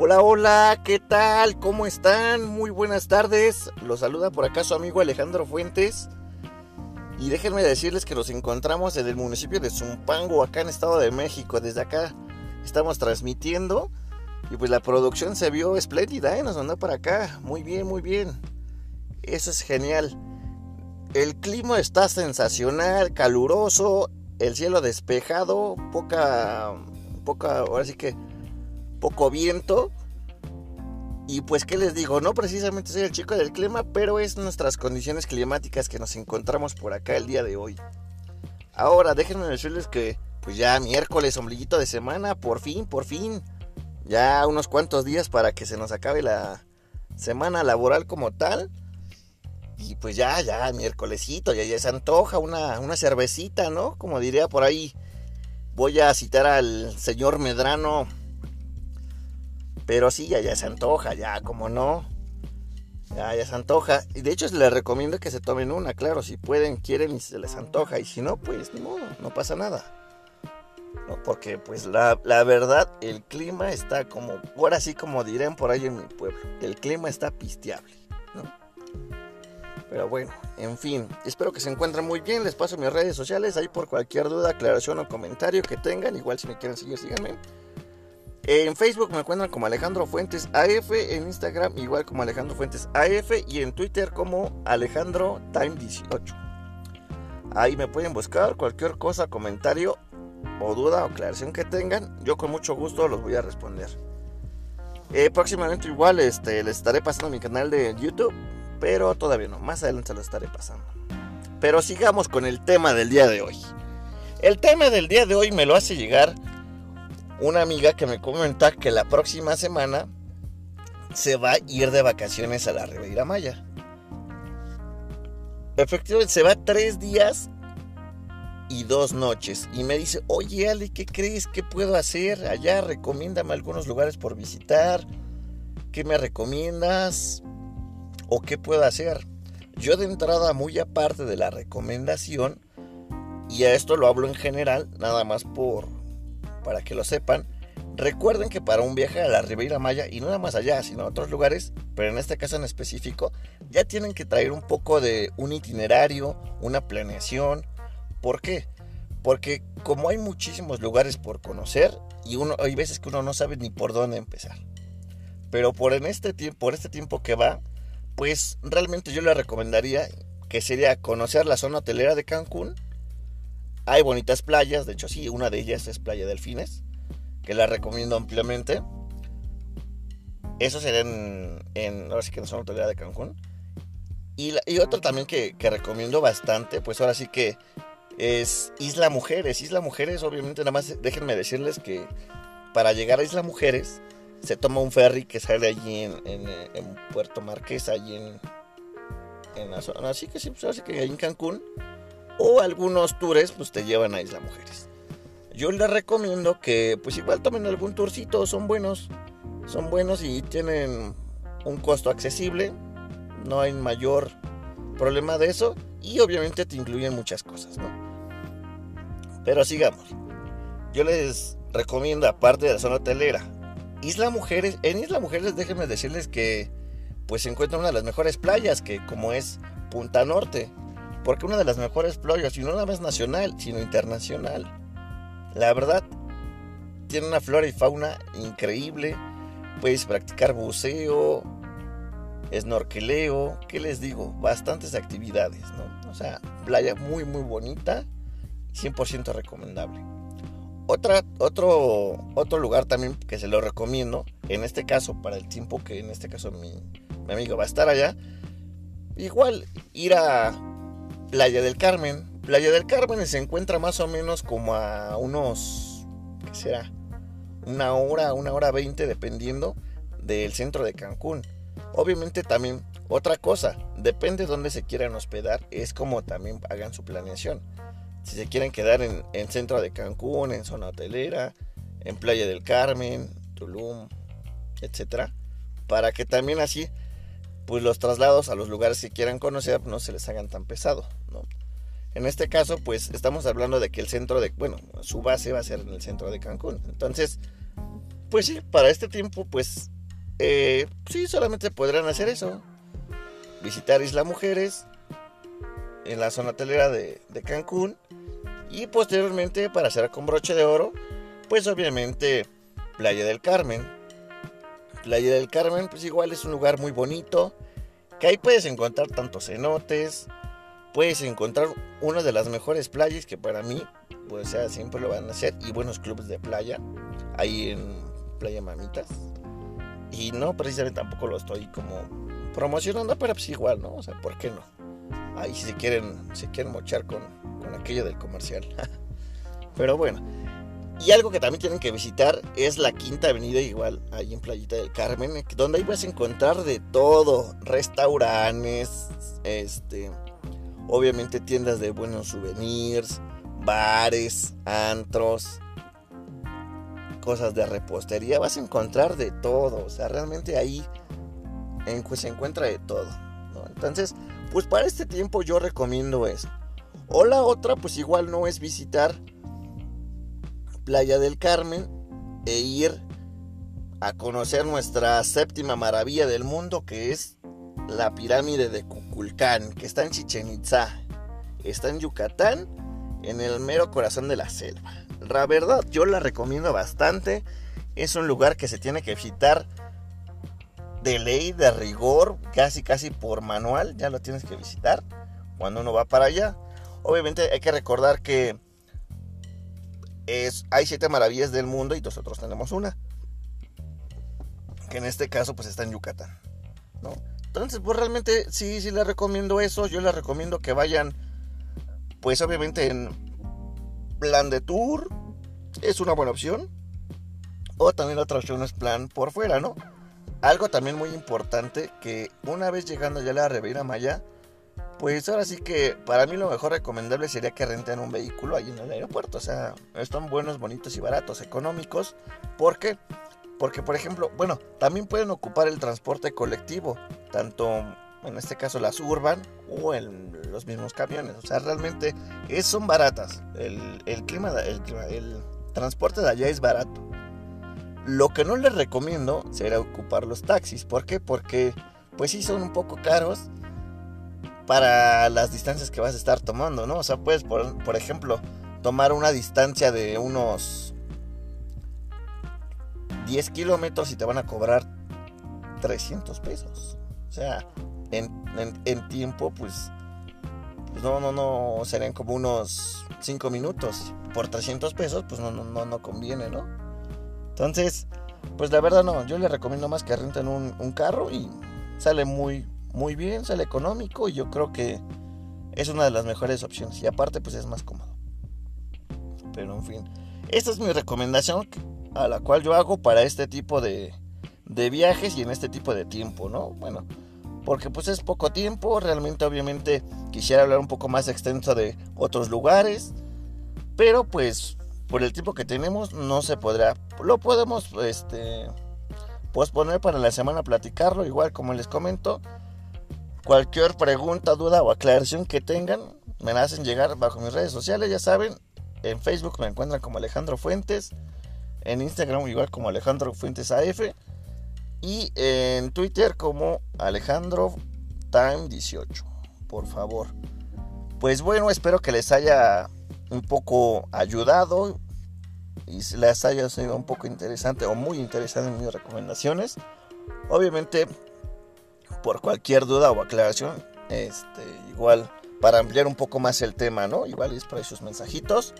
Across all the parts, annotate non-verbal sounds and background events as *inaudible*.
Hola, hola, ¿qué tal? ¿Cómo están? Muy buenas tardes. Los saluda por acá su amigo Alejandro Fuentes. Y déjenme decirles que nos encontramos en el municipio de Zumpango, acá en Estado de México. Desde acá estamos transmitiendo. Y pues la producción se vio espléndida, ¿eh? Nos mandó para acá. Muy bien, muy bien. Eso es genial. El clima está sensacional, caluroso, el cielo despejado, poca, poca, ahora sí que poco viento. Y pues, ¿qué les digo? No precisamente soy el chico del clima, pero es nuestras condiciones climáticas que nos encontramos por acá el día de hoy. Ahora, déjenme decirles que, pues ya miércoles, ombliguito de semana, por fin, por fin. Ya unos cuantos días para que se nos acabe la semana laboral como tal. Y pues ya, ya, miércolesito, ya, ya se antoja una, una cervecita, ¿no? Como diría por ahí, voy a citar al señor Medrano pero sí, ya, ya se antoja, ya, como no. Ya, ya se antoja. Y de hecho les recomiendo que se tomen una, claro, si pueden, quieren y se les antoja. Y si no, pues ni modo, no pasa nada. No, porque pues la, la verdad, el clima está como, ahora sí como dirán por ahí en mi pueblo, el clima está pisteable, ¿no? Pero bueno, en fin, espero que se encuentren muy bien. Les paso mis redes sociales ahí por cualquier duda, aclaración o comentario que tengan. Igual si me quieren seguir, síganme. En Facebook me encuentran como Alejandro Fuentes AF, en Instagram igual como Alejandro Fuentes AF y en Twitter como Alejandro Time 18. Ahí me pueden buscar cualquier cosa, comentario o duda o aclaración que tengan, yo con mucho gusto los voy a responder. Eh, próximamente igual este, les estaré pasando mi canal de YouTube, pero todavía no, más adelante lo estaré pasando. Pero sigamos con el tema del día de hoy. El tema del día de hoy me lo hace llegar una amiga que me comenta que la próxima semana se va a ir de vacaciones a la Ribeira Maya. Efectivamente, se va tres días y dos noches. Y me dice, oye Ale, ¿qué crees? ¿Qué puedo hacer allá? Recomiéndame algunos lugares por visitar. ¿Qué me recomiendas? ¿O qué puedo hacer? Yo de entrada, muy aparte de la recomendación, y a esto lo hablo en general, nada más por, para que lo sepan. Recuerden que para un viaje a la Ribeira Maya, y no nada más allá, sino a otros lugares, pero en este caso en específico, ya tienen que traer un poco de un itinerario, una planeación. ¿Por qué? Porque como hay muchísimos lugares por conocer, y uno, hay veces que uno no sabe ni por dónde empezar. Pero por, en este, por este tiempo que va, pues realmente yo le recomendaría que sería conocer la zona hotelera de Cancún, hay bonitas playas, de hecho sí, una de ellas es Playa Delfines, que la recomiendo ampliamente. Eso sería en, en ahora sí que en la zona de Cancún. Y, y otro también que, recomiendo bastante, pues ahora sí que es Isla Mujeres. Isla Mujeres, obviamente, nada más déjenme decirles que para llegar a Isla Mujeres se toma un ferry que sale allí en, Puerto Marqués, allí en, en la zona. Así que sí, pues así que ahí en Cancún o algunos tours pues te llevan a Isla Mujeres. Yo les recomiendo que pues igual tomen algún tourcito, son buenos, son buenos y tienen un costo accesible, no hay mayor problema de eso y obviamente te incluyen muchas cosas, ¿no? Pero sigamos. Yo les recomiendo aparte de la zona hotelera, Isla Mujeres, en Isla Mujeres déjenme decirles que pues se encuentra una de las mejores playas que como es Punta Norte porque una de las mejores playas, y no nada más nacional, sino internacional. La verdad, tiene una flora y fauna increíble. Puedes practicar buceo, snorkeleo, ¿qué les digo? Bastantes actividades, ¿no? O sea, playa muy, muy bonita, 100% recomendable. Otra, otro, otro lugar también que se lo recomiendo, en este caso, para el tiempo que en este caso mi amigo va a estar allá, igual ir a Playa del Carmen. Playa del Carmen se encuentra más o menos como a unos, ¿qué será? Una hora, una hora veinte, dependiendo del centro de Cancún. Obviamente también otra cosa, depende de dónde se quieran hospedar, es como también hagan su planeación. Si se quieren quedar en, en centro de Cancún, en zona hotelera, en Playa del Carmen, Tulum, etcétera, para que también así pues los traslados a los lugares que quieran conocer no se les hagan tan pesado, ¿no? En este caso, pues estamos hablando de que el centro de, bueno, su base va a ser en el centro de Cancún. Entonces, pues sí, para este tiempo, pues eh, sí, solamente podrán hacer eso. Visitar Isla Mujeres en la zona hotelera de, de Cancún. Y posteriormente, para hacer con broche de oro, pues obviamente Playa del Carmen. Playa del Carmen, pues igual es un lugar muy bonito. Que ahí puedes encontrar tantos cenotes. Puedes encontrar una de las mejores playas que para mí, pues siempre lo van a hacer. Y buenos clubes de playa. Ahí en Playa Mamitas. Y no precisamente tampoco lo estoy como promocionando, pero pues igual, ¿no? O sea, ¿por qué no? Ahí si quieren, si quieren mochar con, con aquello del comercial. *laughs* pero bueno. Y algo que también tienen que visitar es la Quinta Avenida, igual, ahí en Playita del Carmen, donde ahí vas a encontrar de todo, restaurantes, este, obviamente tiendas de buenos souvenirs, bares, antros, cosas de repostería, vas a encontrar de todo, o sea, realmente ahí en, pues, se encuentra de todo, Entonces, pues para este tiempo yo recomiendo eso. O la otra, pues igual no es visitar Playa del Carmen e ir a conocer nuestra séptima maravilla del mundo que es la pirámide de Cuculcán, que está en Chichen Itza, está en Yucatán, en el mero corazón de la selva. La verdad, yo la recomiendo bastante. Es un lugar que se tiene que visitar de ley, de rigor, casi casi por manual. Ya lo tienes que visitar cuando uno va para allá. Obviamente hay que recordar que es, hay siete maravillas del mundo y nosotros tenemos una. Que en este caso pues está en Yucatán. ¿no? Entonces pues realmente sí, sí les recomiendo eso. Yo les recomiendo que vayan pues obviamente en plan de tour es una buena opción. O también la otra opción es plan por fuera, ¿no? Algo también muy importante que una vez llegando ya a la Riviera Maya, pues ahora sí que para mí lo mejor recomendable sería que renten un vehículo ahí en el aeropuerto. O sea, están buenos, bonitos y baratos, económicos. ¿Por qué? Porque, por ejemplo, bueno, también pueden ocupar el transporte colectivo, tanto en este caso las urban o en los mismos camiones. O sea, realmente es, son baratas. El, clima, el, transporte de allá es barato. Lo que no les recomiendo será ocupar los taxis. ¿Por qué? Porque pues sí son un poco caros para las distancias que vas a estar tomando, ¿no? O sea, puedes, por, por ejemplo, tomar una distancia de unos 10 kilómetros y te van a cobrar 300 pesos. O sea, en, tiempo, pues, pues, no, no, no, serían como unos 5 minutos. Por 300 pesos, pues no, no, no, conviene, ¿no? Entonces, pues la verdad no, yo le recomiendo más que renten un, un carro y sale muy, muy bien, sale económico y yo creo que es una de las mejores opciones. Y aparte, pues es más cómodo. Pero en fin, esta es mi recomendación a la cual yo hago para este tipo de, de viajes y en este tipo de tiempo, ¿no? Bueno, porque pues es poco tiempo, realmente obviamente quisiera hablar un poco más extenso de otros lugares, pero pues por el tiempo que tenemos no se podrá. Lo podemos este posponer para la semana platicarlo, igual como les comento. Cualquier pregunta, duda o aclaración que tengan, me la hacen llegar bajo mis redes sociales, ya saben. En Facebook me encuentran como Alejandro Fuentes, en Instagram igual como Alejandro Fuentes AF y en Twitter como Alejandro Time 18, por favor. Pues bueno, espero que les haya un poco ayudado y les haya sido un poco interesante o muy interesante en mis recomendaciones. Obviamente, por cualquier duda o aclaración, este, igual para ampliar un poco más el tema, ¿no? Igual es para esos mensajitos.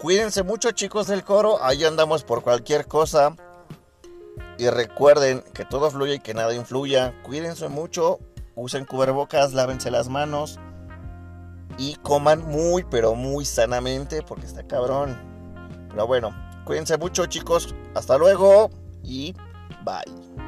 Cuídense mucho, chicos del coro. Ahí andamos por cualquier cosa. Y recuerden que todo fluye y que nada influya. Cuídense mucho, usen cubrebocas, lávense las manos y coman muy, pero muy sanamente porque está cabrón. Pero bueno, cuídense mucho chicos. Hasta luego y bye.